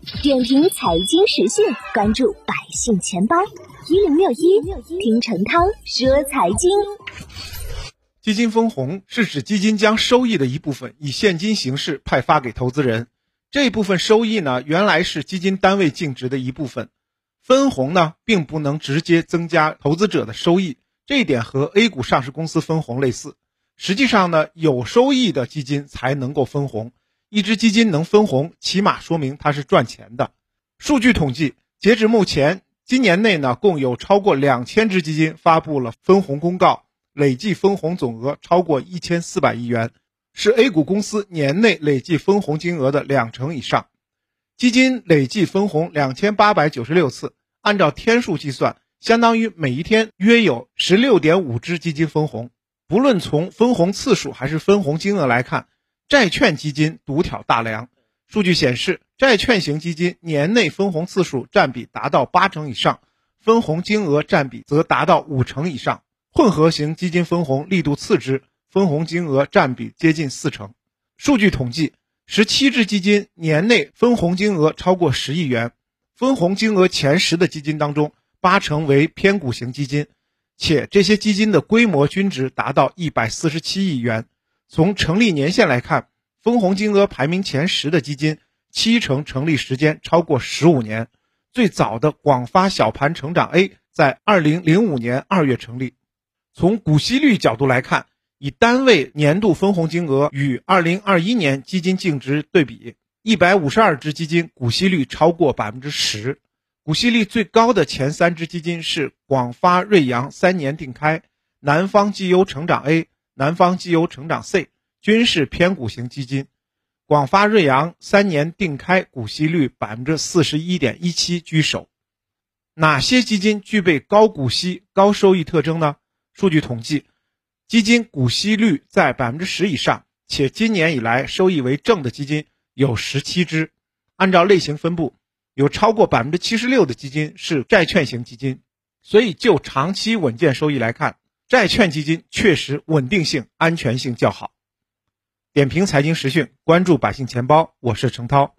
点评财经时讯，关注百姓钱包一零六一，听陈涛说财经。基金分红是指基金将收益的一部分以现金形式派发给投资人，这部分收益呢，原来是基金单位净值的一部分。分红呢，并不能直接增加投资者的收益，这一点和 A 股上市公司分红类似。实际上呢，有收益的基金才能够分红。一只基金能分红，起码说明它是赚钱的。数据统计，截至目前，今年内呢，共有超过两千只基金发布了分红公告。累计分红总额超过一千四百亿元，是 A 股公司年内累计分红金额的两成以上。基金累计分红两千八百九十六次，按照天数计算，相当于每一天约有十六点五只基金分红。不论从分红次数还是分红金额来看，债券基金独挑大梁。数据显示，债券型基金年内分红次数占比达到八成以上，分红金额占比则达到五成以上。混合型基金分红力度次之，分红金额占比接近四成。数据统计，十七只基金年内分红金额超过十亿元，分红金额前十的基金当中，八成为偏股型基金，且这些基金的规模均值达到一百四十七亿元。从成立年限来看，分红金额排名前十的基金，七成成立时间超过十五年。最早的广发小盘成长 A 在二零零五年二月成立。从股息率角度来看，以单位年度分红金额与二零二一年基金净值对比，一百五十二只基金股息率超过百分之十。股息率最高的前三只基金是广发瑞阳三年定开、南方绩优成长 A、南方绩优成长 C，均是偏股型基金。广发瑞阳三年定开股息率百分之四十一点一七居首。哪些基金具备高股息、高收益特征呢？数据统计，基金股息率在百分之十以上，且今年以来收益为正的基金有十七只。按照类型分布，有超过百分之七十六的基金是债券型基金。所以，就长期稳健收益来看，债券基金确实稳定性、安全性较好。点评财经时讯，关注百姓钱包，我是程涛。